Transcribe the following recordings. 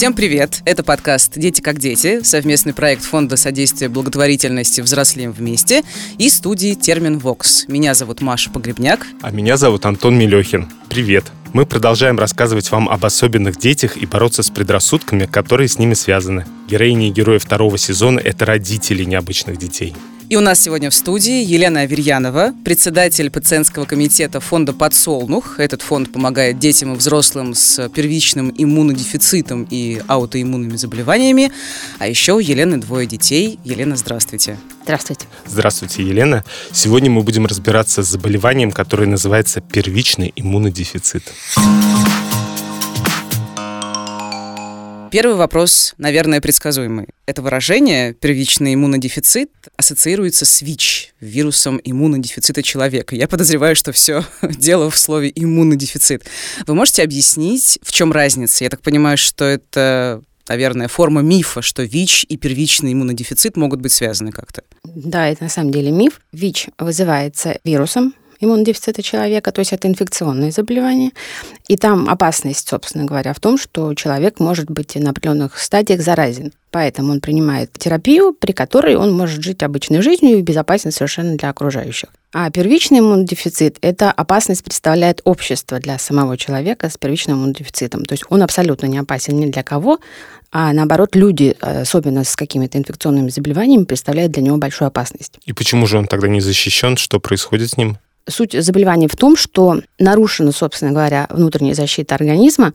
Всем привет! Это подкаст «Дети как дети», совместный проект Фонда содействия благотворительности «Взрослеем вместе» и студии «Термин Вокс». Меня зовут Маша Погребняк. А меня зовут Антон Мелехин. Привет! Мы продолжаем рассказывать вам об особенных детях и бороться с предрассудками, которые с ними связаны. Героини и герои второго сезона — это родители необычных детей. И у нас сегодня в студии Елена Аверьянова, председатель пациентского комитета фонда «Подсолнух». Этот фонд помогает детям и взрослым с первичным иммунодефицитом и аутоиммунными заболеваниями. А еще у Елены двое детей. Елена, здравствуйте. Здравствуйте. Здравствуйте, Елена. Сегодня мы будем разбираться с заболеванием, которое называется первичный иммунодефицит. Первый вопрос, наверное, предсказуемый. Это выражение «первичный иммунодефицит» ассоциируется с ВИЧ, вирусом иммунодефицита человека. Я подозреваю, что все дело в слове «иммунодефицит». Вы можете объяснить, в чем разница? Я так понимаю, что это наверное, форма мифа, что ВИЧ и первичный иммунодефицит могут быть связаны как-то. Да, это на самом деле миф. ВИЧ вызывается вирусом, иммунодефицита человека, то есть это инфекционные заболевания. И там опасность, собственно говоря, в том, что человек может быть на определенных стадиях заразен. Поэтому он принимает терапию, при которой он может жить обычной жизнью и безопасен совершенно для окружающих. А первичный иммунодефицит – это опасность представляет общество для самого человека с первичным иммунодефицитом. То есть он абсолютно не опасен ни для кого, а наоборот, люди, особенно с какими-то инфекционными заболеваниями, представляют для него большую опасность. И почему же он тогда не защищен? Что происходит с ним? Суть заболевания в том, что нарушена, собственно говоря, внутренняя защита организма,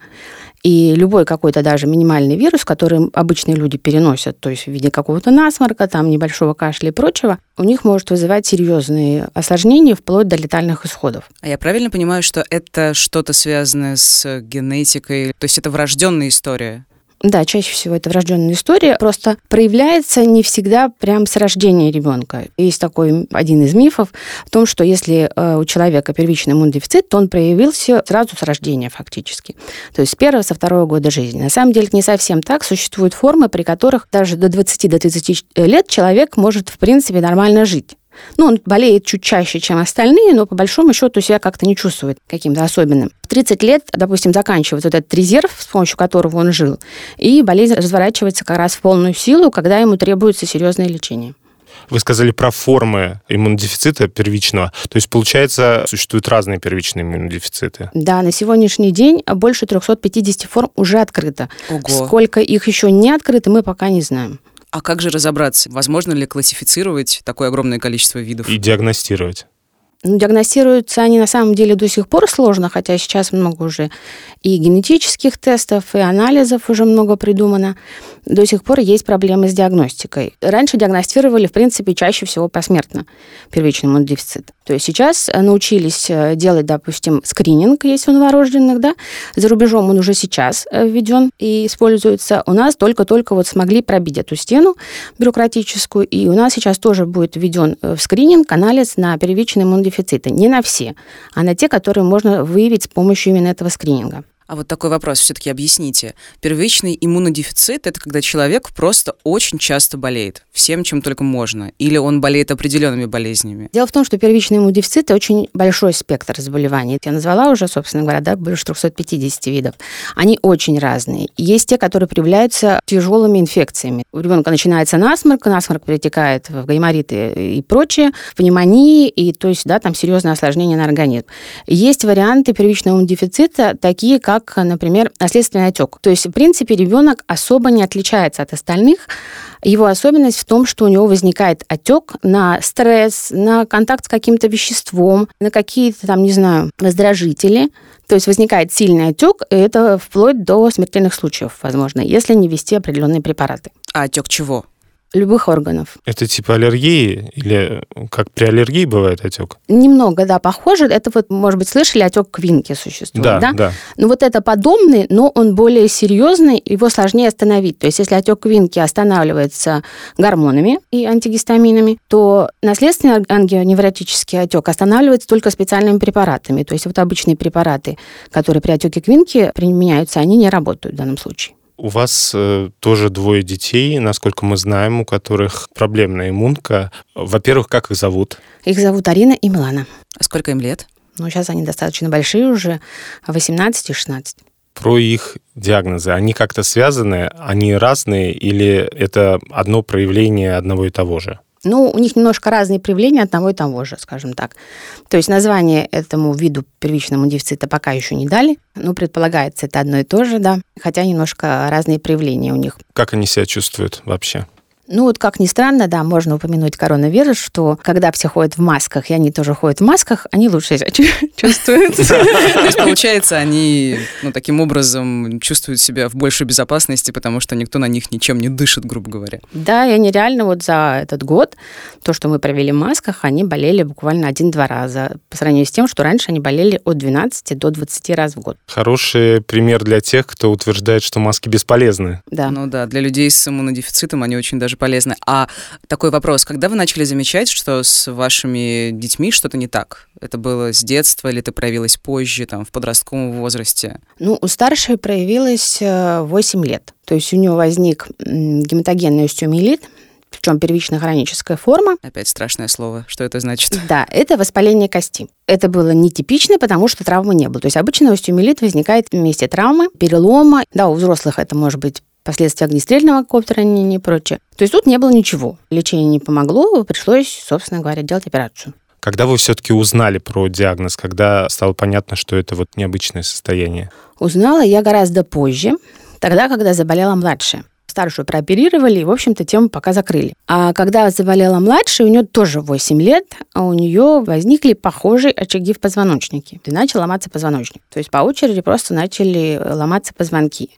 и любой какой-то даже минимальный вирус, который обычные люди переносят, то есть в виде какого-то насморка, там небольшого кашля и прочего, у них может вызывать серьезные осложнения вплоть до летальных исходов. А я правильно понимаю, что это что-то связанное с генетикой, то есть это врожденная история? Да, чаще всего это врожденная история, просто проявляется не всегда прям с рождения ребенка. Есть такой один из мифов в том, что если э, у человека первичный иммунодефицит, то он проявился сразу с рождения фактически. То есть с первого, со второго года жизни. На самом деле это не совсем так. Существуют формы, при которых даже до 20-30 до лет человек может, в принципе, нормально жить. Ну, он болеет чуть чаще, чем остальные, но по большому счету себя как-то не чувствует каким-то особенным. В 30 лет, допустим, заканчивается вот этот резерв, с помощью которого он жил, и болезнь разворачивается как раз в полную силу, когда ему требуется серьезное лечение. Вы сказали про формы иммунодефицита первичного. То есть, получается, существуют разные первичные иммунодефициты? Да, на сегодняшний день больше 350 форм уже открыто. Ого. Сколько их еще не открыто, мы пока не знаем. А как же разобраться? Возможно ли классифицировать такое огромное количество видов? И диагностировать? Ну, диагностируются они на самом деле до сих пор сложно, хотя сейчас много уже и генетических тестов, и анализов уже много придумано. До сих пор есть проблемы с диагностикой. Раньше диагностировали, в принципе, чаще всего посмертно первичный иммунодефицит. То есть сейчас научились э, делать, допустим, скрининг, если у новорожденных, да, за рубежом он уже сейчас э, введен и используется. У нас только-только вот смогли пробить эту стену бюрократическую, и у нас сейчас тоже будет введен э, в скрининг анализ на первичный иммунодефицит дефициты. Не на все, а на те, которые можно выявить с помощью именно этого скрининга. А вот такой вопрос все-таки объясните. Первичный иммунодефицит – это когда человек просто очень часто болеет, всем, чем только можно, или он болеет определенными болезнями? Дело в том, что первичный иммунодефицит – очень большой спектр заболеваний. Я назвала уже, собственно говоря, да, больше 350 видов. Они очень разные. Есть те, которые проявляются тяжелыми инфекциями. У ребенка начинается насморк, насморк перетекает в гаймориты и прочее, в пневмонии, и то есть, да, там серьезное осложнение на организм. Есть варианты первичного иммунодефицита, такие как как, например, наследственный отек. То есть, в принципе, ребенок особо не отличается от остальных. Его особенность в том, что у него возникает отек на стресс, на контакт с каким-то веществом, на какие-то там, не знаю, раздражители. То есть возникает сильный отек, и это вплоть до смертельных случаев, возможно, если не ввести определенные препараты. А отек чего? Любых органов. Это типа аллергии или как при аллергии бывает отек? Немного, да, похоже. Это вот, может быть, слышали, отек квинки существует, да? Да, да. Но вот это подобный, но он более серьезный, его сложнее остановить. То есть если отек квинки останавливается гормонами и антигистаминами, то наследственный ангионевротический отек останавливается только специальными препаратами. То есть вот обычные препараты, которые при отеке квинки применяются, они не работают в данном случае. У вас э, тоже двое детей, насколько мы знаем, у которых проблемная иммунка. Во-первых, как их зовут? Их зовут Арина и Милана. А сколько им лет? Ну, сейчас они достаточно большие уже, 18 и 16. Про их диагнозы. Они как-то связаны, они разные или это одно проявление одного и того же? Ну, у них немножко разные проявления одного и того же, скажем так. То есть название этому виду первичному дефицита пока еще не дали. Ну, предполагается, это одно и то же, да. Хотя немножко разные проявления у них. Как они себя чувствуют вообще? Ну вот как ни странно, да, можно упомянуть коронавирус, что когда все ходят в масках, и они тоже ходят в масках, они лучше себя чувствуют. То есть, получается, они ну, таким образом чувствуют себя в большей безопасности, потому что никто на них ничем не дышит, грубо говоря. Да, и они реально вот за этот год, то, что мы провели в масках, они болели буквально один-два раза, по сравнению с тем, что раньше они болели от 12 до 20 раз в год. Хороший пример для тех, кто утверждает, что маски бесполезны. Да. Ну да, для людей с иммунодефицитом они очень даже полезны. А такой вопрос, когда вы начали замечать, что с вашими детьми что-то не так? Это было с детства или это проявилось позже, там, в подростковом возрасте? Ну, у старшей проявилось 8 лет. То есть у нее возник гематогенный остеомиелит, причем первичная хроническая форма. Опять страшное слово. Что это значит? Да, это воспаление кости. Это было нетипично, потому что травмы не было. То есть обычно остеомиелит возникает вместе травмы, перелома. Да, у взрослых это может быть последствия огнестрельного коптера и прочее. То есть тут не было ничего. Лечение не помогло, пришлось, собственно говоря, делать операцию. Когда вы все-таки узнали про диагноз, когда стало понятно, что это вот необычное состояние? Узнала я гораздо позже, тогда, когда заболела младшая. Старшую прооперировали, и, в общем-то, тему пока закрыли. А когда заболела младшая, у нее тоже 8 лет, а у нее возникли похожие очаги в позвоночнике. И начал ломаться позвоночник. То есть по очереди просто начали ломаться позвонки.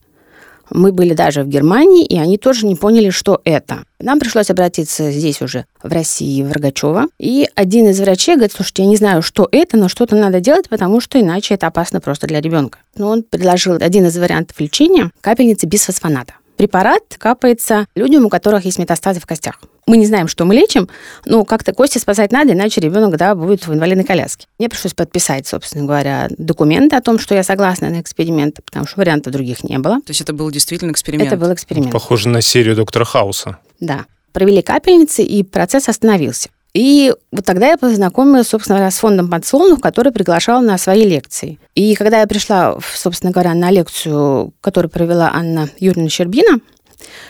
Мы были даже в Германии, и они тоже не поняли, что это. Нам пришлось обратиться здесь уже, в России, в Рогачева. И один из врачей говорит, слушайте, я не знаю, что это, но что-то надо делать, потому что иначе это опасно просто для ребенка. Но он предложил один из вариантов лечения – капельницы бисфосфоната препарат капается людям, у которых есть метастазы в костях. Мы не знаем, что мы лечим, но как-то кости спасать надо, иначе ребенок да, будет в инвалидной коляске. Мне пришлось подписать, собственно говоря, документы о том, что я согласна на эксперимент, потому что вариантов других не было. То есть это был действительно эксперимент? Это был эксперимент. Похоже на серию доктора Хауса. Да. Провели капельницы, и процесс остановился. И вот тогда я познакомилась, собственно говоря, с фондом «Подсолнух», который приглашал на свои лекции. И когда я пришла, собственно говоря, на лекцию, которую провела Анна Юрьевна Щербина,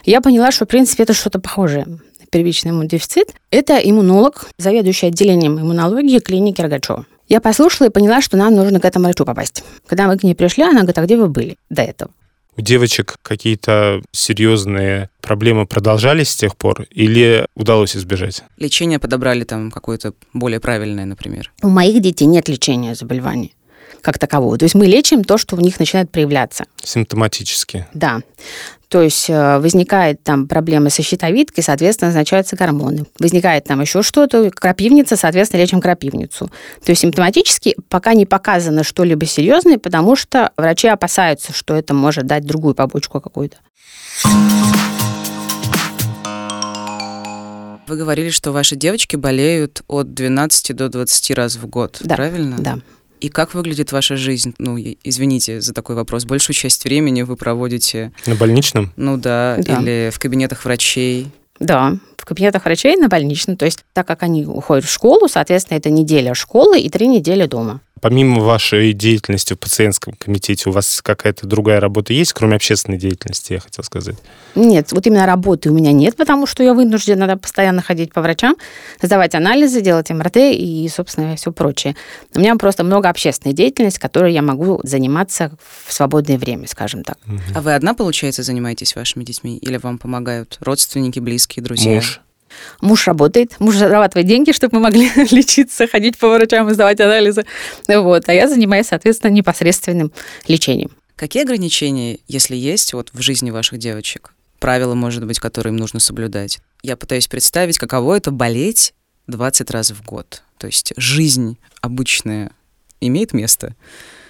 я поняла, что, в принципе, это что-то похожее первичный иммунодефицит. Это иммунолог, заведующий отделением иммунологии клиники Рогачева. Я послушала и поняла, что нам нужно к этому врачу попасть. Когда мы к ней пришли, она говорит, а где вы были до этого? У девочек какие-то серьезные проблемы продолжались с тех пор или удалось избежать? Лечение подобрали там какое-то более правильное, например? У моих детей нет лечения заболеваний как такового. То есть мы лечим то, что у них начинает проявляться. Симптоматически. Да. То есть э, возникает там проблема со щитовидкой, соответственно, назначаются гормоны. Возникает там еще что-то, крапивница, соответственно, лечим крапивницу. То есть симптоматически пока не показано что-либо серьезное, потому что врачи опасаются, что это может дать другую побочку какую-то. Вы говорили, что ваши девочки болеют от 12 до 20 раз в год, да, правильно? Да. И как выглядит ваша жизнь? Ну, извините за такой вопрос. Большую часть времени вы проводите... На больничном? Ну да, да. или в кабинетах врачей. Да, кабинетах врачей на больничном. То есть так как они уходят в школу, соответственно, это неделя школы и три недели дома. Помимо вашей деятельности в пациентском комитете, у вас какая-то другая работа есть, кроме общественной деятельности, я хотел сказать? Нет, вот именно работы у меня нет, потому что я вынуждена постоянно ходить по врачам, сдавать анализы, делать МРТ и, собственно, все прочее. У меня просто много общественной деятельности, которой я могу заниматься в свободное время, скажем так. А вы одна, получается, занимаетесь вашими детьми? Или вам помогают родственники, близкие, друзья? Муж. Муж работает, муж зарабатывает деньги, чтобы мы могли лечиться, ходить по врачам и сдавать анализы. Вот. А я занимаюсь, соответственно, непосредственным лечением. Какие ограничения, если есть, вот в жизни ваших девочек? Правила, может быть, которые им нужно соблюдать? Я пытаюсь представить, каково это болеть 20 раз в год. То есть жизнь обычная имеет место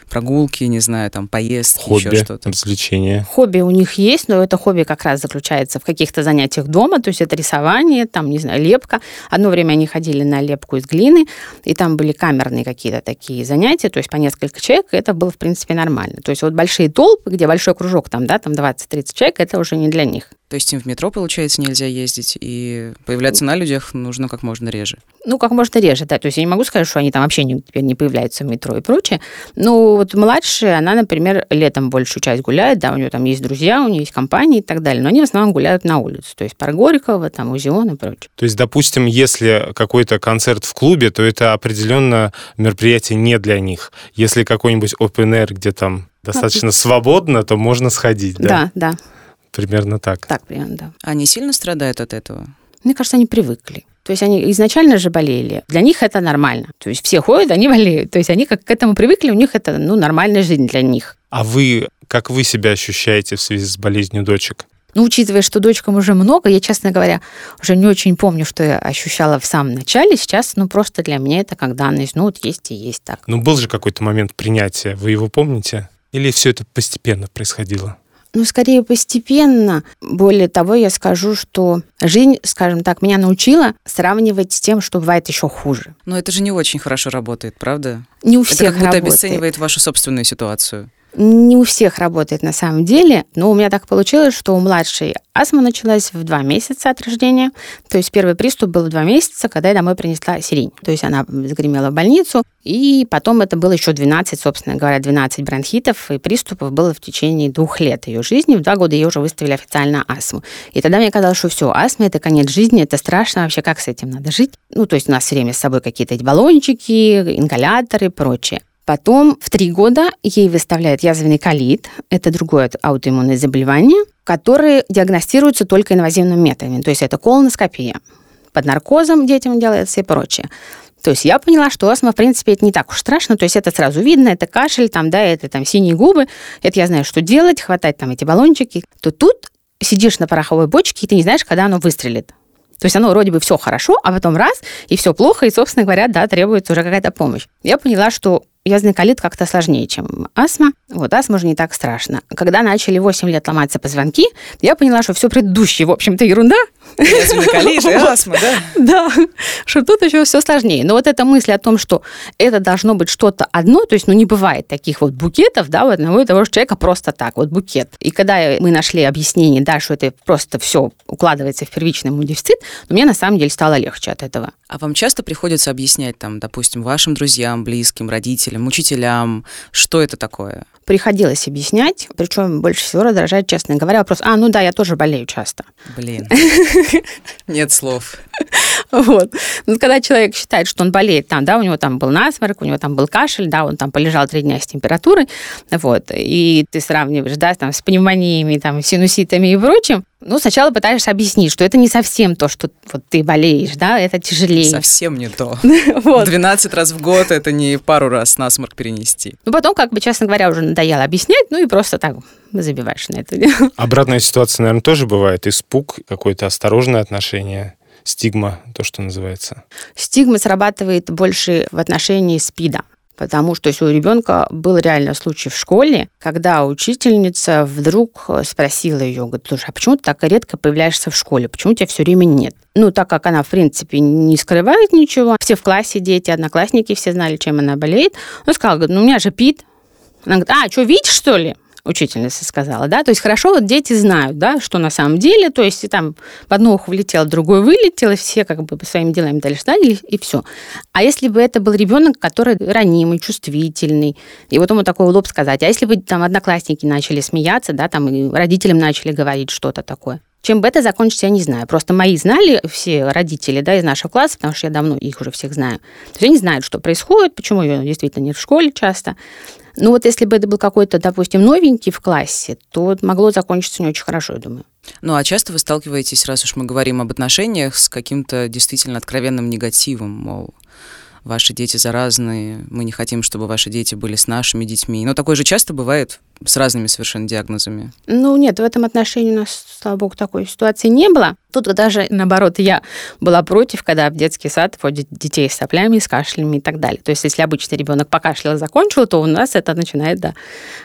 прогулки, не знаю, там, поездки, хобби, еще что-то. развлечения. Хобби у них есть, но это хобби как раз заключается в каких-то занятиях дома, то есть это рисование, там, не знаю, лепка. Одно время они ходили на лепку из глины, и там были камерные какие-то такие занятия, то есть по несколько человек, и это было, в принципе, нормально. То есть вот большие толпы, где большой кружок, там, да, там 20-30 человек, это уже не для них. То есть им в метро, получается, нельзя ездить, и появляться на людях нужно как можно реже. Ну, как можно реже, да. То есть я не могу сказать, что они там вообще не, теперь не появляются в метро и прочее. Но вот младшая, она, например, летом большую часть гуляет, да, у нее там есть друзья, у нее есть компании и так далее, но они в основном гуляют на улице. То есть парк Горького, там, Узион и прочее. То есть, допустим, если какой-то концерт в клубе, то это определенно мероприятие не для них. Если какой-нибудь open air, где там достаточно свободно, то можно сходить, да? Да, да. Примерно так. Так примерно, да. Они сильно страдают от этого? Мне кажется, они привыкли. То есть они изначально же болели. Для них это нормально. То есть все ходят, они болеют. То есть они как к этому привыкли, у них это ну, нормальная жизнь для них. А вы, как вы себя ощущаете в связи с болезнью дочек? Ну, учитывая, что дочкам уже много, я, честно говоря, уже не очень помню, что я ощущала в самом начале. Сейчас, ну, просто для меня это как данность. Ну, вот есть и есть так. Ну, был же какой-то момент принятия. Вы его помните? Или все это постепенно происходило? Ну, скорее постепенно. Более того, я скажу, что жизнь, скажем так, меня научила сравнивать с тем, что бывает еще хуже. Но это же не очень хорошо работает, правда? Не у Это всех как будто работает. обесценивает вашу собственную ситуацию. Не у всех работает на самом деле, но у меня так получилось, что у младшей астма началась в два месяца от рождения. То есть первый приступ был в два месяца, когда я домой принесла сирень. То есть она загремела в больницу, и потом это было еще 12, собственно говоря, 12 бронхитов и приступов было в течение двух лет ее жизни. В два года ей уже выставили официально астму. И тогда мне казалось, что все, астма – это конец жизни, это страшно вообще, как с этим надо жить? Ну, то есть у нас все время с собой какие-то баллончики, ингаляторы и прочее. Потом в три года ей выставляют язвенный колит, это другое аутоиммунное заболевание, которое диагностируется только инвазивными методами, то есть это колоноскопия. Под наркозом детям делается и прочее. То есть я поняла, что астма, в принципе, это не так уж страшно. То есть это сразу видно, это кашель, там, да, это там синие губы. Это я знаю, что делать, хватать там эти баллончики. То тут сидишь на пороховой бочке, и ты не знаешь, когда оно выстрелит. То есть оно вроде бы все хорошо, а потом раз, и все плохо, и, собственно говоря, да, требуется уже какая-то помощь. Я поняла, что язвенный колит как-то сложнее, чем астма. Вот астма уже не так страшно. Когда начали 8 лет ломаться позвонки, я поняла, что все предыдущее, в общем-то, ерунда. И астма, да? Да, что тут еще все сложнее. Но вот эта мысль о том, что это должно быть что-то одно, то есть, ну, не бывает таких вот букетов, да, у одного и того же человека просто так, вот букет. И когда мы нашли объяснение, да, что это просто все укладывается в первичный ну, мне на самом деле стало легче от этого. А вам часто приходится объяснять, там, допустим, вашим друзьям, близким, родителям, учителям, что это такое? Приходилось объяснять, причем больше всего раздражает, честно говоря, вопрос, а, ну да, я тоже болею часто. Блин, нет слов. Вот. Ну, когда человек считает, что он болеет, там, да, у него там был насморк, у него там был кашель, да, он там полежал три дня с температурой, вот, и ты сравниваешь, да, там, с пневмониями, там, синуситами и прочим, ну, сначала пытаешься объяснить, что это не совсем то, что вот ты болеешь, да, это тяжелее. Совсем не то. Вот. 12 раз в год это не пару раз насморк перенести. Ну, потом, как бы, честно говоря, уже надоело объяснять, ну, и просто так забиваешь на это. Обратная ситуация, наверное, тоже бывает. Испуг, какое-то осторожное отношение, стигма, то, что называется. Стигма срабатывает больше в отношении СПИДа. Потому что если у ребенка был реально случай в школе, когда учительница вдруг спросила ее, говорит, слушай, а почему ты так редко появляешься в школе? Почему тебя все время нет? Ну, так как она, в принципе, не скрывает ничего, все в классе дети, одноклассники все знали, чем она болеет, он сказал, говорит, ну, у меня же ПИД. Она говорит, а, что, видишь, что ли? Учительница сказала, да, то есть хорошо вот дети знают, да, что на самом деле, то есть и там в одно ухо влетело, другое вылетело, все как бы по своими делами дальше стали, и все. А если бы это был ребенок, который ранимый, чувствительный, и вот ему такой лоб сказать, а если бы там одноклассники начали смеяться, да, там и родителям начали говорить что-то такое, чем бы это закончится, я не знаю. Просто мои знали все родители да, из нашего класса, потому что я давно их уже всех знаю. То есть они знают, что происходит, почему ее действительно нет в школе часто. Ну вот если бы это был какой-то, допустим, новенький в классе, то могло закончиться не очень хорошо, я думаю. Ну а часто вы сталкиваетесь, раз уж мы говорим об отношениях, с каким-то действительно откровенным негативом, мол, ваши дети заразные, мы не хотим, чтобы ваши дети были с нашими детьми. Но такое же часто бывает с разными совершенно диагнозами. Ну нет, в этом отношении у нас, слава богу, такой ситуации не было. Тут даже, наоборот, я была против, когда в детский сад вводят детей с соплями, с кашлями и так далее. То есть если обычный ребенок покашлял и закончил, то у нас это начинает, да,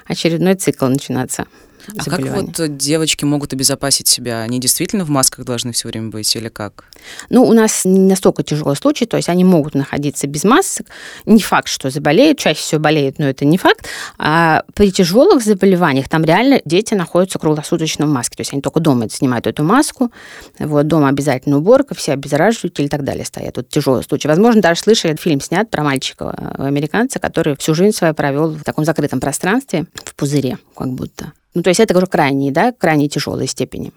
очередной цикл начинаться. А как вот девочки могут обезопасить себя? Они действительно в масках должны все время быть или как? Ну, у нас не настолько тяжелый случай, то есть они могут находиться без масок. Не факт, что заболеют, чаще всего болеют, но это не факт. А при тяжелых заболеваниях там реально дети находятся круглосуточно в маске, то есть они только дома снимают эту маску, вот дома обязательно уборка, все обеззараживатели и так далее стоят. Вот тяжелый случай. Возможно, даже слышали, фильм снят про мальчика э, американца, который всю жизнь свою провел в таком закрытом пространстве, в пузыре, как будто. Ну, то есть это уже крайние, да, крайне тяжелой степени.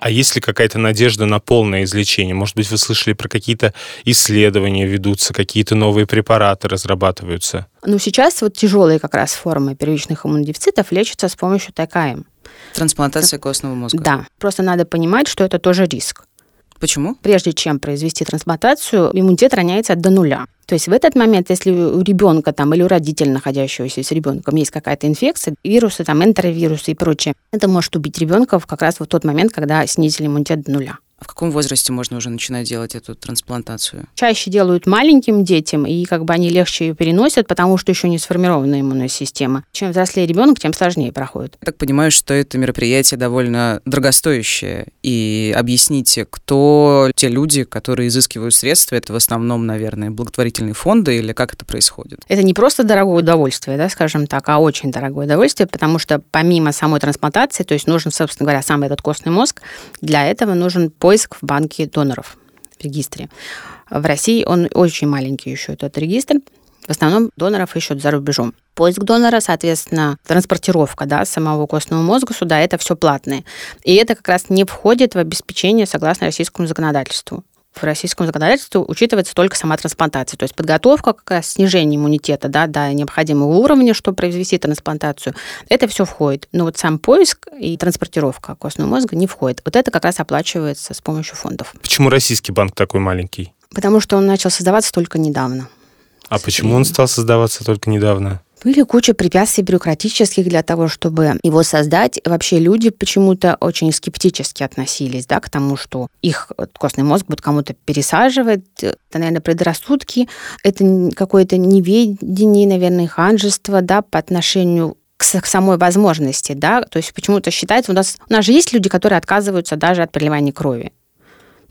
А есть ли какая-то надежда на полное излечение? Может быть, вы слышали про какие-то исследования ведутся, какие-то новые препараты разрабатываются? Ну, сейчас вот тяжелые как раз формы первичных иммунодефицитов лечатся с помощью ТКМ. Трансплантация костного мозга. Да, просто надо понимать, что это тоже риск. Почему? Прежде чем произвести трансплантацию, иммунитет роняется до нуля. То есть в этот момент, если у ребенка там, или у родителя, находящегося с ребенком, есть какая-то инфекция, вирусы, там, энтеровирусы и прочее, это может убить ребенка как раз в тот момент, когда снизили иммунитет до нуля. В каком возрасте можно уже начинать делать эту трансплантацию? Чаще делают маленьким детям, и как бы они легче ее переносят, потому что еще не сформирована иммунная система. Чем взрослее ребенок, тем сложнее проходит. Я так понимаю, что это мероприятие довольно дорогостоящее. И объясните, кто те люди, которые изыскивают средства, это в основном, наверное, благотворительные фонды, или как это происходит? Это не просто дорогое удовольствие, да, скажем так, а очень дорогое удовольствие, потому что помимо самой трансплантации, то есть нужен, собственно говоря, сам этот костный мозг, для этого нужен поиск поиск в банке доноров в регистре. В России он очень маленький еще, этот регистр. В основном доноров ищут за рубежом. Поиск донора, соответственно, транспортировка да, самого костного мозга сюда, это все платное. И это как раз не входит в обеспечение согласно российскому законодательству в российском законодательстве учитывается только сама трансплантация. То есть подготовка, как раз снижение иммунитета да, до необходимого уровня, чтобы произвести трансплантацию, это все входит. Но вот сам поиск и транспортировка костного мозга не входит. Вот это как раз оплачивается с помощью фондов. Почему российский банк такой маленький? Потому что он начал создаваться только недавно. А почему он стал создаваться только недавно? Были куча препятствий бюрократических для того, чтобы его создать. Вообще люди почему-то очень скептически относились да, к тому, что их костный мозг будет кому-то пересаживать. Это, наверное, предрассудки. Это какое-то неведение, наверное, ханжество да, по отношению к самой возможности, да, то есть почему-то считается, у нас, у нас же есть люди, которые отказываются даже от переливания крови.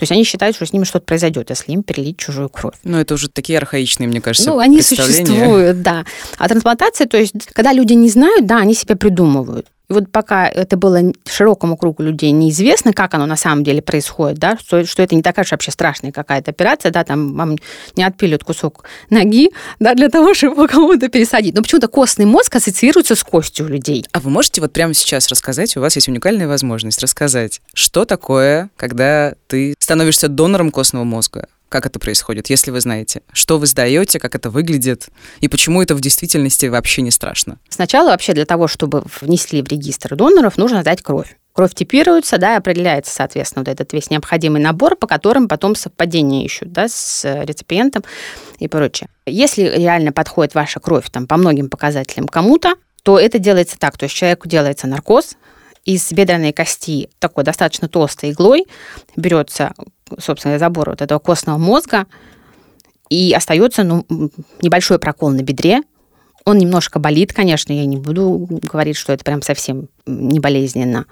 То есть они считают, что с ними что-то произойдет, если им перелить чужую кровь. Ну, это уже такие архаичные, мне кажется, Ну, они существуют, да. А трансплантация, то есть, когда люди не знают, да, они себя придумывают. И вот пока это было широкому кругу людей неизвестно, как оно на самом деле происходит, да, что, что это не такая же вообще страшная какая-то операция, да, там вам не отпилят кусок ноги, да, для того, чтобы кому-то пересадить. Но почему-то костный мозг ассоциируется с костью людей. А вы можете вот прямо сейчас рассказать, у вас есть уникальная возможность рассказать, что такое, когда ты становишься донором костного мозга? Как это происходит, если вы знаете, что вы сдаете, как это выглядит, и почему это в действительности вообще не страшно? Сначала вообще для того, чтобы внесли в регистр доноров, нужно сдать кровь. Кровь типируется, да, и определяется, соответственно, вот этот весь необходимый набор, по которым потом совпадение ищут, да, с реципиентом и прочее. Если реально подходит ваша кровь там по многим показателям кому-то, то это делается так, то есть человеку делается наркоз, из бедренной кости такой достаточно толстой иглой берется собственно, забор вот этого костного мозга, и остается ну, небольшой прокол на бедре. Он немножко болит, конечно, я не буду говорить, что это прям совсем не болезненно.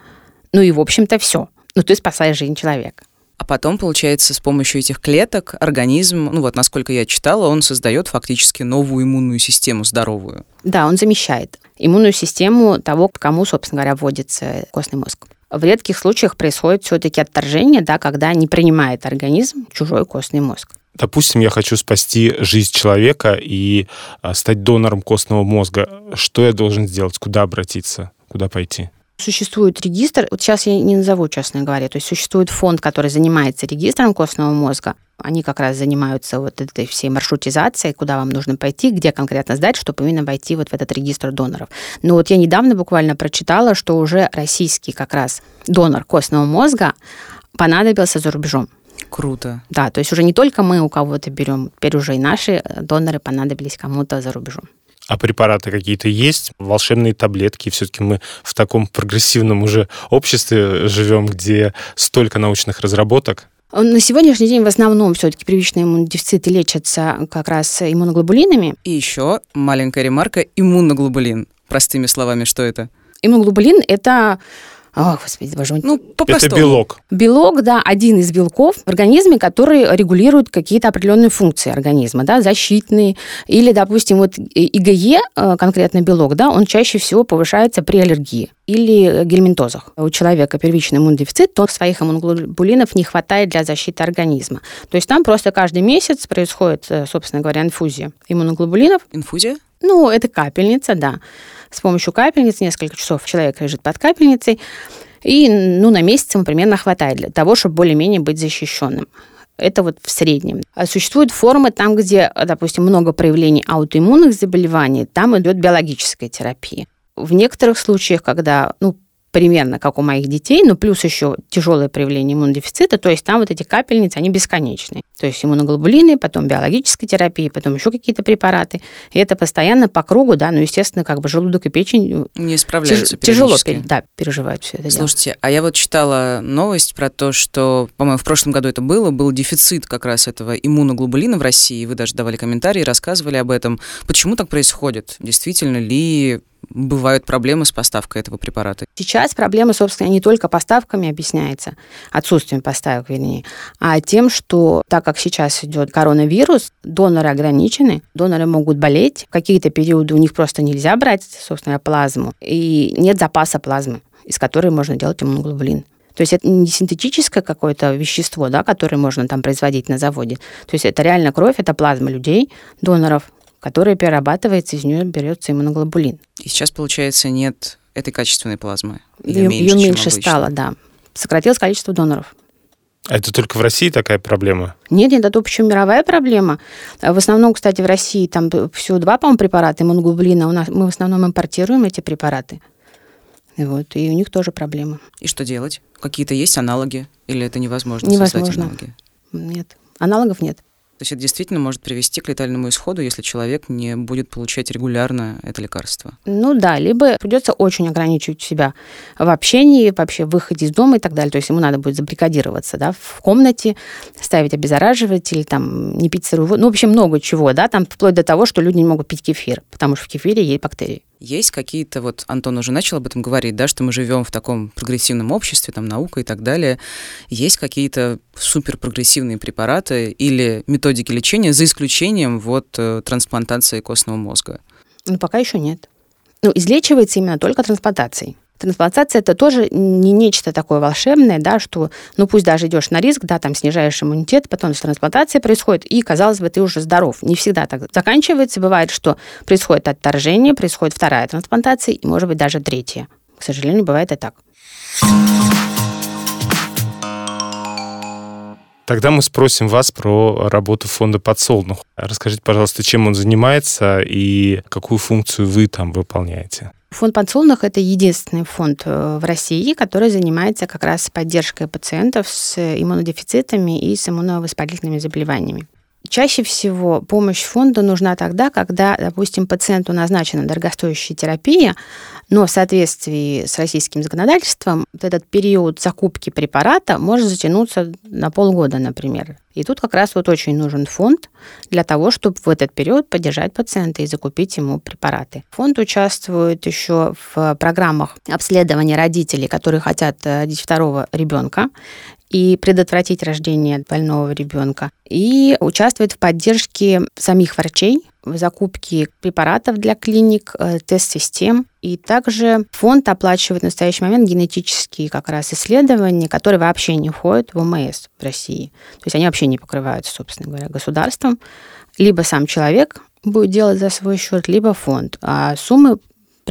Ну и, в общем-то, все. Ну, ты спасаешь жизнь человека. А потом, получается, с помощью этих клеток организм, ну вот насколько я читала, он создает фактически новую иммунную систему здоровую. Да, он замещает иммунную систему того, кому, собственно говоря, вводится костный мозг. В редких случаях происходит все-таки отторжение, да, когда не принимает организм чужой костный мозг. Допустим, я хочу спасти жизнь человека и а, стать донором костного мозга. Что я должен сделать? Куда обратиться? Куда пойти? Существует регистр, вот сейчас я не назову, честно говоря, то есть существует фонд, который занимается регистром костного мозга. Они как раз занимаются вот этой всей маршрутизацией, куда вам нужно пойти, где конкретно сдать, чтобы именно войти вот в этот регистр доноров. Но вот я недавно буквально прочитала, что уже российский как раз донор костного мозга понадобился за рубежом. Круто. Да, то есть уже не только мы у кого-то берем, теперь уже и наши доноры понадобились кому-то за рубежом. А препараты какие-то есть? Волшебные таблетки? Все-таки мы в таком прогрессивном уже обществе живем, где столько научных разработок. На сегодняшний день в основном все-таки первичные иммунодефициты лечатся как раз иммуноглобулинами. И еще маленькая ремарка – иммуноглобулин. Простыми словами, что это? Иммуноглобулин – это о, господи, боже мой. Ну, по Это белок. Белок, да, один из белков в организме, который регулирует какие-то определенные функции организма, да, защитные. Или, допустим, вот ИГЕ, э, конкретно белок, да, он чаще всего повышается при аллергии или гельминтозах. У человека первичный иммунодефицит, то своих иммуноглобулинов не хватает для защиты организма. То есть там просто каждый месяц происходит, э, собственно говоря, инфузия иммуноглобулинов. Инфузия? Ну, это капельница, да с помощью капельниц, несколько часов человек лежит под капельницей, и ну, на месяц ему примерно хватает для того, чтобы более-менее быть защищенным. Это вот в среднем. А существуют формы там, где, допустим, много проявлений аутоиммунных заболеваний, там идет биологическая терапия. В некоторых случаях, когда ну, примерно как у моих детей, но плюс еще тяжелое проявление иммунодефицита, то есть там вот эти капельницы, они бесконечные. То есть иммуноглобулины, потом биологическая терапия, потом еще какие-то препараты. И это постоянно по кругу, да, ну, естественно, как бы желудок и печень э, не справляются тяж- Тяжело, да, переживают все это Слушайте, дело. а я вот читала новость про то, что, по-моему, в прошлом году это было, был дефицит как раз этого иммуноглобулина в России, вы даже давали комментарии, рассказывали об этом. Почему так происходит? Действительно ли бывают проблемы с поставкой этого препарата? Сейчас проблема, собственно, не только поставками объясняется, отсутствием поставок, вернее, а тем, что так как сейчас идет коронавирус, доноры ограничены, доноры могут болеть, в какие-то периоды у них просто нельзя брать, собственно, плазму, и нет запаса плазмы, из которой можно делать иммуноглобулин. То есть это не синтетическое какое-то вещество, да, которое можно там производить на заводе. То есть это реально кровь, это плазма людей, доноров, которая перерабатывается, из нее берется иммуноглобулин. И сейчас, получается, нет этой качественной плазмы? Ее меньше, ее меньше стало, да. Сократилось количество доноров. А это только в России такая проблема? Нет, нет, это общая мировая проблема. В основном, кстати, в России там всего два, по-моему, препарата иммуноглобулина. У нас, мы в основном импортируем эти препараты. Вот, и у них тоже проблемы. И что делать? Какие-то есть аналоги? Или это невозможно, невозможно. создать аналоги? Нет, аналогов нет. То есть это действительно может привести к летальному исходу, если человек не будет получать регулярно это лекарство. Ну да, либо придется очень ограничивать себя в общении, вообще в выходе из дома и так далее. То есть ему надо будет забрикадироваться да, в комнате, ставить обеззараживатель, там, не пить сырую воду. Ну, в общем, много чего, да, там вплоть до того, что люди не могут пить кефир, потому что в кефире есть бактерии. Есть какие-то, вот Антон уже начал об этом говорить, да, что мы живем в таком прогрессивном обществе, там наука и так далее. Есть какие-то суперпрогрессивные препараты или методики лечения, за исключением вот э, трансплантации костного мозга? Ну, пока еще нет. Ну, излечивается именно только трансплантацией. Трансплантация это тоже не нечто такое волшебное, да, что, ну пусть даже идешь на риск, да, там снижаешь иммунитет, потом трансплантация происходит, и, казалось бы, ты уже здоров. Не всегда так заканчивается. Бывает, что происходит отторжение, происходит вторая трансплантация, и, может быть, даже третья. К сожалению, бывает и так. Тогда мы спросим вас про работу фонда «Подсолнух». Расскажите, пожалуйста, чем он занимается и какую функцию вы там выполняете? Фонд подсолнух – это единственный фонд э, в России, который занимается как раз поддержкой пациентов с иммунодефицитами и с иммуновоспалительными заболеваниями. Чаще всего помощь фонда нужна тогда, когда, допустим, пациенту назначена дорогостоящая терапия, но в соответствии с российским законодательством вот этот период закупки препарата может затянуться на полгода, например. И тут как раз вот очень нужен фонд для того, чтобы в этот период поддержать пациента и закупить ему препараты. Фонд участвует еще в программах обследования родителей, которые хотят родить второго ребенка и предотвратить рождение больного ребенка. И участвует в поддержке самих врачей в закупке препаратов для клиник, э, тест-систем. И также фонд оплачивает в настоящий момент генетические как раз исследования, которые вообще не входят в ОМС в России. То есть они вообще не покрываются, собственно говоря, государством. Либо сам человек будет делать за свой счет, либо фонд. А суммы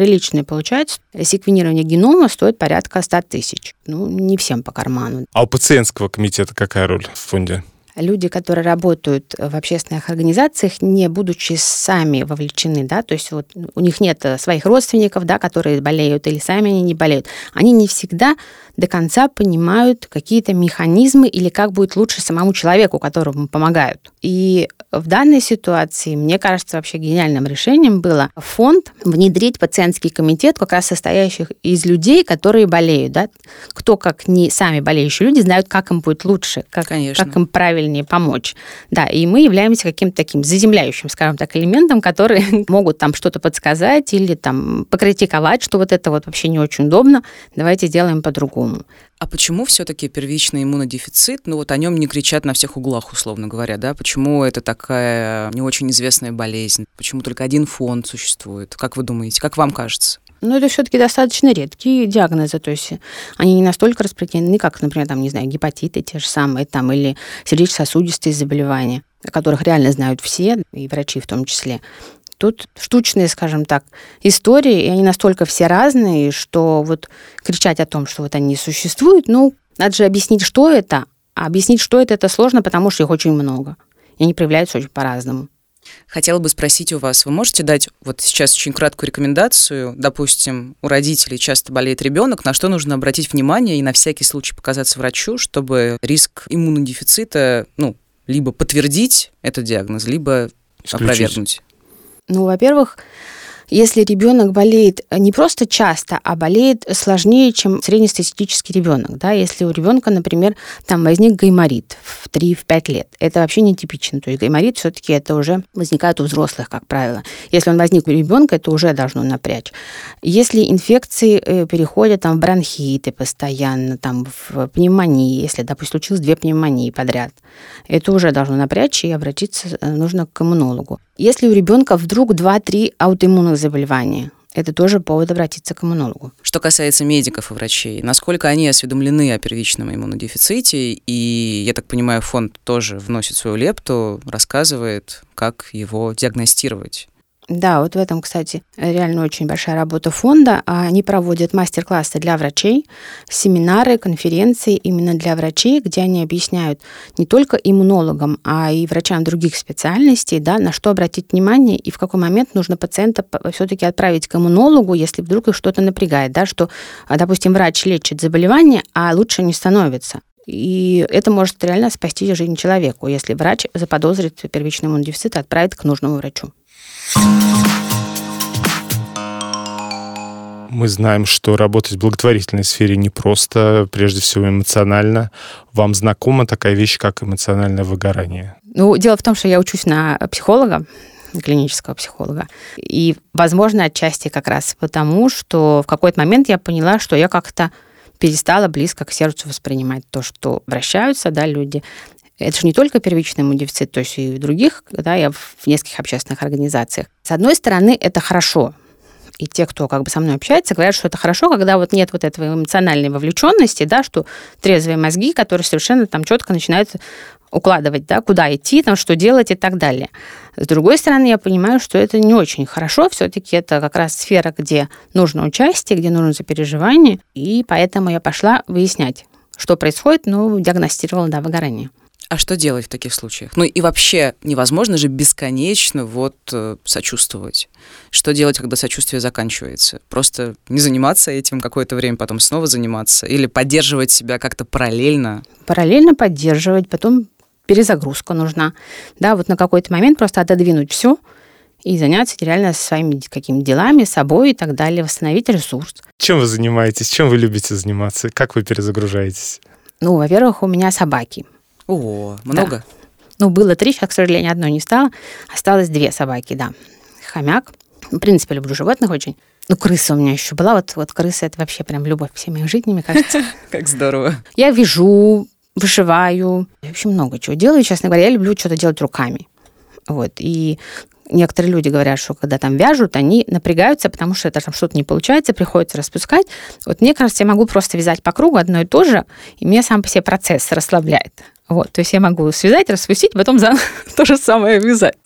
приличные получаются. Секвенирование генома стоит порядка 100 тысяч. Ну, не всем по карману. А у пациентского комитета какая роль в фонде? Люди, которые работают в общественных организациях, не будучи сами вовлечены, да, то есть вот у них нет своих родственников, да, которые болеют или сами они не болеют, они не всегда до конца понимают какие-то механизмы или как будет лучше самому человеку, которому помогают. И в данной ситуации, мне кажется, вообще гениальным решением было фонд внедрить пациентский комитет, как раз состоящих из людей, которые болеют. Да? Кто, как не сами болеющие люди, знают, как им будет лучше, как, как им правильнее помочь. Да, и мы являемся каким-то таким заземляющим, скажем так, элементом, которые могут там что-то подсказать или там покритиковать, что вот это вот вообще не очень удобно, давайте сделаем по-другому. А почему все-таки первичный иммунодефицит, ну вот о нем не кричат на всех углах, условно говоря, да? Почему это такая не очень известная болезнь? Почему только один фонд существует? Как вы думаете, как вам кажется? Ну, это все-таки достаточно редкие диагнозы, то есть они не настолько распространены, как, например, там, не знаю, гепатиты те же самые, там, или сердечно-сосудистые заболевания, о которых реально знают все, и врачи в том числе. Тут штучные, скажем так, истории, и они настолько все разные, что вот кричать о том, что вот они существуют, ну, надо же объяснить, что это, а объяснить, что это, это сложно, потому что их очень много. И они проявляются очень по-разному. Хотела бы спросить у вас, вы можете дать вот сейчас очень краткую рекомендацию, допустим, у родителей часто болеет ребенок, на что нужно обратить внимание и на всякий случай показаться врачу, чтобы риск иммунодефицита, ну, либо подтвердить этот диагноз, либо Исключить. опровергнуть? Ну, во-первых, если ребенок болеет не просто часто, а болеет сложнее, чем среднестатистический ребенок, да, если у ребенка, например, там возник гайморит в 3-5 лет, это вообще нетипично, то есть гайморит все-таки это уже возникает у взрослых, как правило. Если он возник у ребенка, это уже должно напрячь. Если инфекции э, переходят там в бронхиты постоянно, там в пневмонии, если, допустим, случилось две пневмонии подряд, это уже должно напрячь, и обратиться э, нужно к иммунологу. Если у ребенка вдруг 2-3 аутоиммунных заболевания, это тоже повод обратиться к иммунологу. Что касается медиков и врачей, насколько они осведомлены о первичном иммунодефиците, и, я так понимаю, фонд тоже вносит свою лепту, рассказывает, как его диагностировать. Да, вот в этом, кстати, реально очень большая работа фонда. Они проводят мастер-классы для врачей, семинары, конференции именно для врачей, где они объясняют не только иммунологам, а и врачам других специальностей, да, на что обратить внимание и в какой момент нужно пациента все-таки отправить к иммунологу, если вдруг их что-то напрягает, да, что, допустим, врач лечит заболевание, а лучше не становится. И это может реально спасти жизнь человеку, если врач заподозрит первичный иммунодефицит и отправит к нужному врачу. Мы знаем, что работать в благотворительной сфере непросто, прежде всего эмоционально. Вам знакома такая вещь, как эмоциональное выгорание? Ну, дело в том, что я учусь на психолога, клинического психолога. И, возможно, отчасти как раз потому, что в какой-то момент я поняла, что я как-то перестала близко к сердцу воспринимать то, что обращаются да, люди, это же не только первичный иммунодефицит, то есть и в других, да, я в нескольких общественных организациях. С одной стороны, это хорошо, и те, кто как бы со мной общается, говорят, что это хорошо, когда вот нет вот этого эмоциональной вовлеченности, да, что трезвые мозги, которые совершенно там четко начинают укладывать, да, куда идти, там, что делать и так далее. С другой стороны, я понимаю, что это не очень хорошо, все-таки это как раз сфера, где нужно участие, где нужно сопереживание, и поэтому я пошла выяснять, что происходит, ну, диагностировала, да, выгорание. А что делать в таких случаях? Ну и вообще невозможно же бесконечно вот э, сочувствовать. Что делать, когда сочувствие заканчивается? Просто не заниматься этим какое-то время, потом снова заниматься? Или поддерживать себя как-то параллельно? Параллельно поддерживать, потом перезагрузка нужна. Да, вот на какой-то момент просто отодвинуть все и заняться реально своими какими делами, собой и так далее, восстановить ресурс. Чем вы занимаетесь? Чем вы любите заниматься? Как вы перезагружаетесь? Ну, во-первых, у меня собаки. О, много? Да. Ну, было три, сейчас, к сожалению, одной не стало. Осталось две собаки, да. Хомяк. В принципе, люблю животных очень. Ну, крыса у меня еще была. Вот, вот крыса — это вообще прям любовь всей моей жизни, мне кажется. Как здорово. Я вяжу, вышиваю. Я вообще много чего делаю. Честно говоря, я люблю что-то делать руками. Вот. И некоторые люди говорят, что когда там вяжут, они напрягаются, потому что это там что-то не получается, приходится распускать. Вот мне кажется, я могу просто вязать по кругу одно и то же, и меня сам по себе процесс расслабляет. Вот, то есть я могу связать, распустить, потом за то же самое вязать.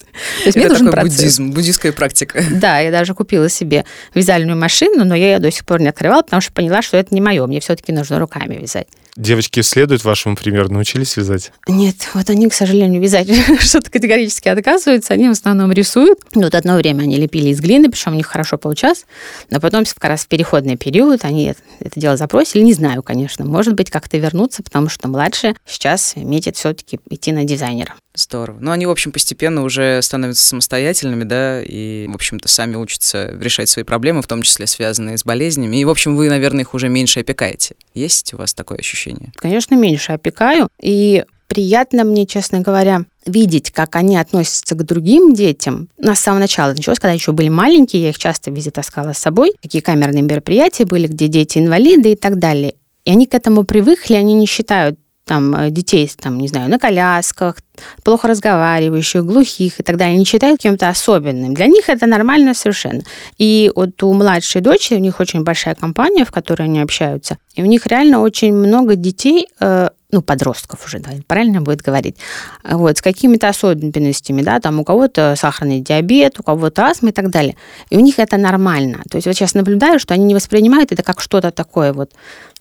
То есть это такой процесс. буддизм, буддийская практика. Да, я даже купила себе вязальную машину, но я ее до сих пор не открывала, потому что поняла, что это не мое, мне все-таки нужно руками вязать. Девочки следуют вашему примеру, научились вязать? Нет, вот они, к сожалению, вязать что-то категорически отказываются. Они в основном рисуют. Вот одно время они лепили из глины, причем у них хорошо получалось. Но потом, как раз в переходный период, они это, дело забросили. Не знаю, конечно. Может быть, как-то вернуться, потому что младшие сейчас метят все-таки идти на дизайнера. Здорово. Ну, они, в общем, постепенно уже становятся самостоятельными, да, и, в общем-то, сами учатся решать свои проблемы, в том числе связанные с болезнями. И, в общем, вы, наверное, их уже меньше опекаете. Есть у вас такое ощущение? Конечно, меньше опекаю. И приятно мне, честно говоря, видеть, как они относятся к другим детям. С самого начала началось, когда еще были маленькие, я их часто везде таскала с собой. Какие камерные мероприятия были, где дети инвалиды и так далее. И они к этому привыкли, они не считают там, э, детей, там, не знаю, на колясках, плохо разговаривающих, глухих и так далее, не считают кем-то особенным. Для них это нормально совершенно. И вот у младшей дочери, у них очень большая компания, в которой они общаются, и у них реально очень много детей, э, ну, подростков уже, да, правильно будет говорить, вот, с какими-то особенностями, да, там у кого-то сахарный диабет, у кого-то астма и так далее. И у них это нормально. То есть вот сейчас наблюдаю, что они не воспринимают это как что-то такое вот,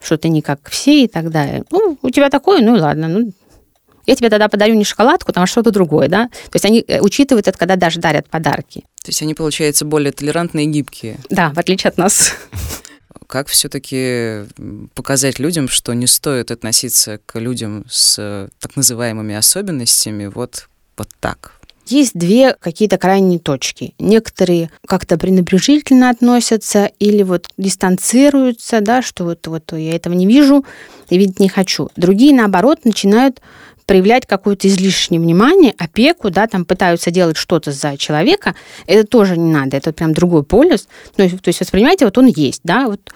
что ты не как все и так далее. Ну, у тебя такое, ну, ладно, ну, я тебе тогда подарю не шоколадку, там, а что-то другое, да? То есть они э, учитывают это, когда даже дарят подарки. То есть они, получается, более толерантные и гибкие. Да, в отличие от нас. Как все-таки показать людям, что не стоит относиться к людям с так называемыми особенностями вот, вот так? Есть две какие-то крайние точки. Некоторые как-то пренебрежительно относятся или вот дистанцируются, да, что вот, вот я этого не вижу и видеть не хочу. Другие, наоборот, начинают проявлять какое-то излишнее внимание, опеку, да, там пытаются делать что-то за человека, это тоже не надо, это прям другой полюс. То есть, то есть воспринимайте, вот он есть, да, вот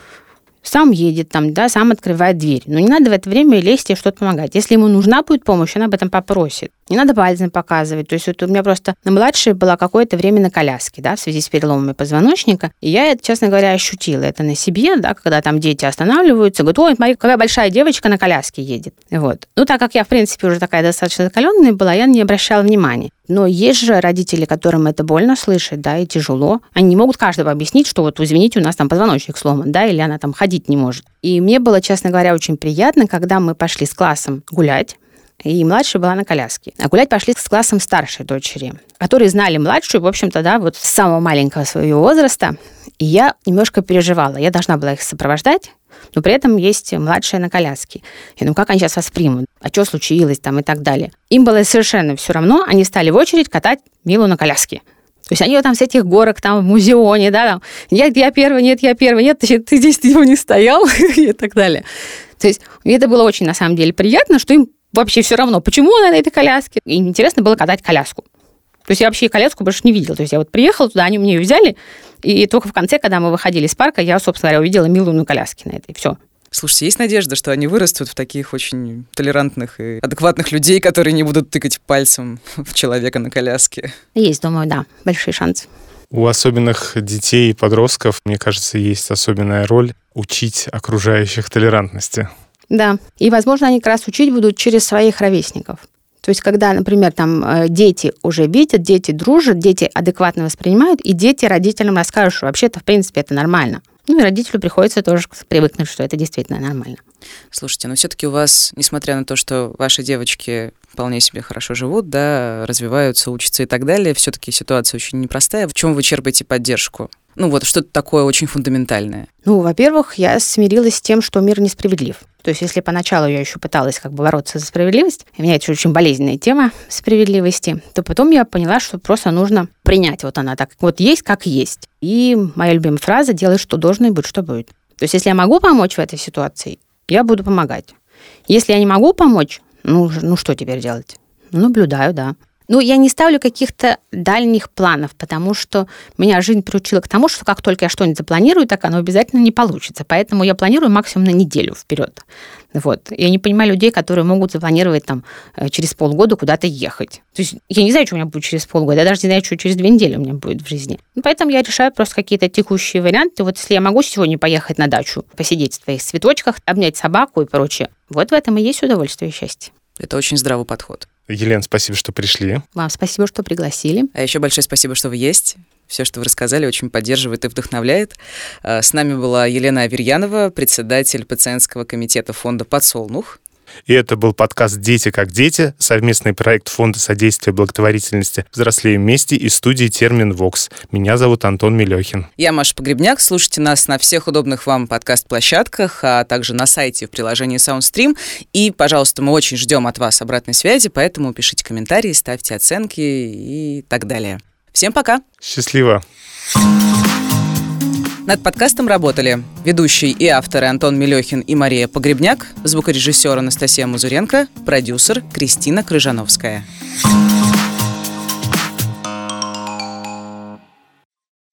сам едет там, да, сам открывает дверь. Но не надо в это время лезть и что-то помогать. Если ему нужна будет помощь, он об этом попросит. Не надо пальцем показывать. То есть вот у меня просто на младшей была какое-то время на коляске, да, в связи с переломами позвоночника. И я это, честно говоря, ощутила это на себе, да, когда там дети останавливаются, говорят, ой, смотри, какая большая девочка на коляске едет. Вот. Ну, так как я, в принципе, уже такая достаточно закаленная была, я не обращала внимания. Но есть же родители, которым это больно слышать, да, и тяжело. Они не могут каждого объяснить, что вот, извините, у нас там позвоночник сломан, да, или она там ходить не может. И мне было, честно говоря, очень приятно, когда мы пошли с классом гулять, и младшая была на коляске. А гулять пошли с классом старшей дочери, которые знали младшую, в общем-то, да, вот с самого маленького своего возраста. И я немножко переживала. Я должна была их сопровождать, но при этом есть младшая на коляске. Я думаю, как они сейчас воспримут? А что случилось там и так далее? Им было совершенно все равно. Они стали в очередь катать Милу на коляске. То есть они там с этих горок там в музеоне, да, там, я, я первый, нет, я первый, нет, ты, ты здесь его не стоял и так далее. То есть это было очень, на самом деле, приятно, что им вообще все равно, почему она на этой коляске. И интересно было катать коляску. То есть я вообще коляску больше не видела. То есть я вот приехала туда, они мне ее взяли, и только в конце, когда мы выходили из парка, я, собственно говоря, увидела Милу на коляске на этой. Все. Слушайте, есть надежда, что они вырастут в таких очень толерантных и адекватных людей, которые не будут тыкать пальцем в человека на коляске? Есть, думаю, да, большие шансы. У особенных детей и подростков, мне кажется, есть особенная роль учить окружающих толерантности. Да, и, возможно, они как раз учить будут через своих ровесников. То есть, когда, например, там э, дети уже видят, дети дружат, дети адекватно воспринимают, и дети родителям расскажут, что вообще-то, в принципе, это нормально. Ну и родителю приходится тоже привыкнуть, что это действительно нормально. Слушайте, но все-таки у вас, несмотря на то, что ваши девочки вполне себе хорошо живут, да, развиваются, учатся и так далее, все-таки ситуация очень непростая. В чем вы черпаете поддержку? Ну вот что-то такое очень фундаментальное. Ну, во-первых, я смирилась с тем, что мир несправедлив. То есть, если поначалу я еще пыталась как бы бороться за справедливость, у меня это очень болезненная тема справедливости, то потом я поняла, что просто нужно принять вот она так вот есть, как есть. И моя любимая фраза «делай, что должно, и будь, что будет». То есть, если я могу помочь в этой ситуации, я буду помогать. Если я не могу помочь, ну, ну что теперь делать? Наблюдаю, да. Ну, я не ставлю каких-то дальних планов, потому что меня жизнь приучила к тому, что как только я что-нибудь запланирую, так оно обязательно не получится. Поэтому я планирую максимум на неделю вперед. Вот. Я не понимаю людей, которые могут запланировать там э, через полгода куда-то ехать. То есть я не знаю, что у меня будет через полгода, я даже не знаю, что через две недели у меня будет в жизни. Ну, поэтому я решаю просто какие-то текущие варианты. Вот если я могу сегодня поехать на дачу, посидеть в твоих цветочках, обнять собаку и прочее, вот в этом и есть удовольствие и счастье. Это очень здравый подход. Елена, спасибо, что пришли. Вам спасибо, что пригласили. А еще большое спасибо, что вы есть. Все, что вы рассказали, очень поддерживает и вдохновляет. А, с нами была Елена Аверьянова, председатель пациентского комитета фонда «Подсолнух». И это был подкаст «Дети как дети», совместный проект Фонда содействия благотворительности «Взрослеем вместе» и студии «Термин Вокс». Меня зовут Антон Мелехин. Я Маша Погребняк. Слушайте нас на всех удобных вам подкаст-площадках, а также на сайте в приложении SoundStream. И, пожалуйста, мы очень ждем от вас обратной связи, поэтому пишите комментарии, ставьте оценки и так далее. Всем пока! Счастливо! Над подкастом работали ведущий и авторы Антон Мелехин и Мария Погребняк, звукорежиссер Анастасия Музуренко, продюсер Кристина Крыжановская.